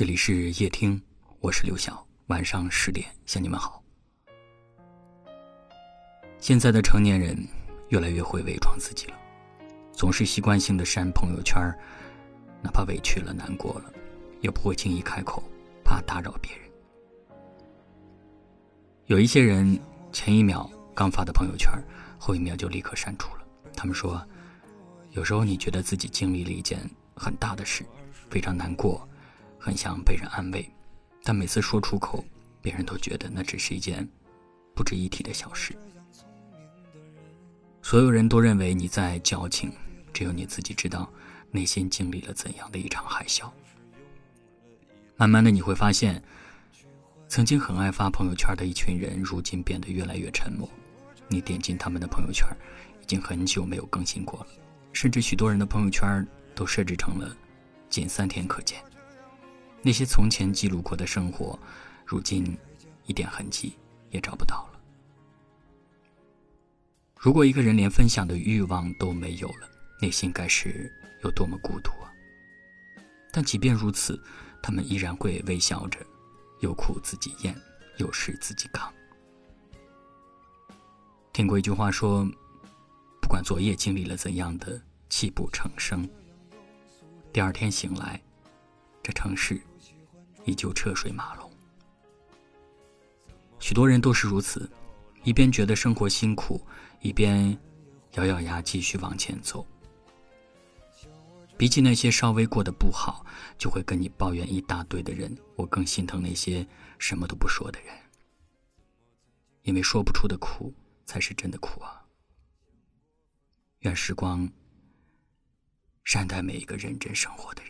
这里是夜听，我是刘晓。晚上十点向你们好。现在的成年人越来越会伪装自己了，总是习惯性的删朋友圈，哪怕委屈了、难过了，也不会轻易开口，怕打扰别人。有一些人前一秒刚发的朋友圈，后一秒就立刻删除了。他们说，有时候你觉得自己经历了一件很大的事，非常难过。很想被人安慰，但每次说出口，别人都觉得那只是一件不值一提的小事。所有人都认为你在矫情，只有你自己知道内心经历了怎样的一场海啸。慢慢的，你会发现，曾经很爱发朋友圈的一群人，如今变得越来越沉默。你点进他们的朋友圈，已经很久没有更新过了，甚至许多人的朋友圈都设置成了仅三天可见。那些从前记录过的生活，如今一点痕迹也找不到了。如果一个人连分享的欲望都没有了，内心该是有多么孤独啊！但即便如此，他们依然会微笑着，有苦自己咽，有事自己扛。听过一句话说：“不管昨夜经历了怎样的泣不成声，第二天醒来，这城市。”依旧车水马龙，许多人都是如此，一边觉得生活辛苦，一边咬咬牙继续往前走。比起那些稍微过得不好就会跟你抱怨一大堆的人，我更心疼那些什么都不说的人，因为说不出的苦才是真的苦啊！愿时光善待每一个认真生活的人。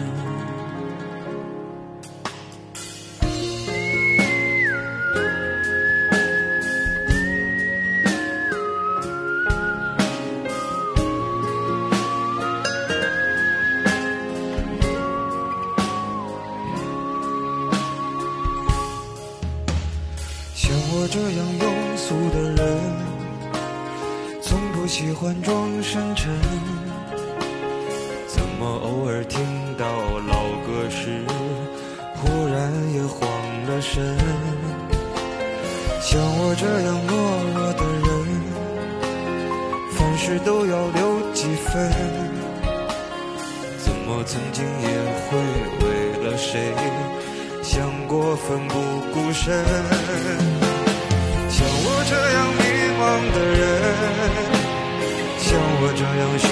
像我这样庸俗的人，从不喜欢装深沉。怎么偶尔听到老歌时，忽然也慌了神？像我这样懦弱的人，凡事都要留几分。怎么曾经也会为了谁，想过奋不顾身？像我这样迷茫的人，像我这样寻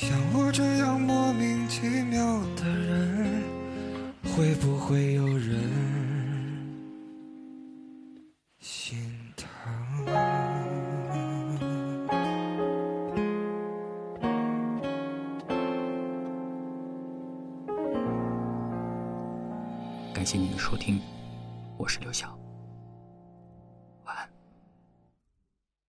像我这样莫名其妙的人，会不会有人心疼？感谢您的收听，我是刘晓。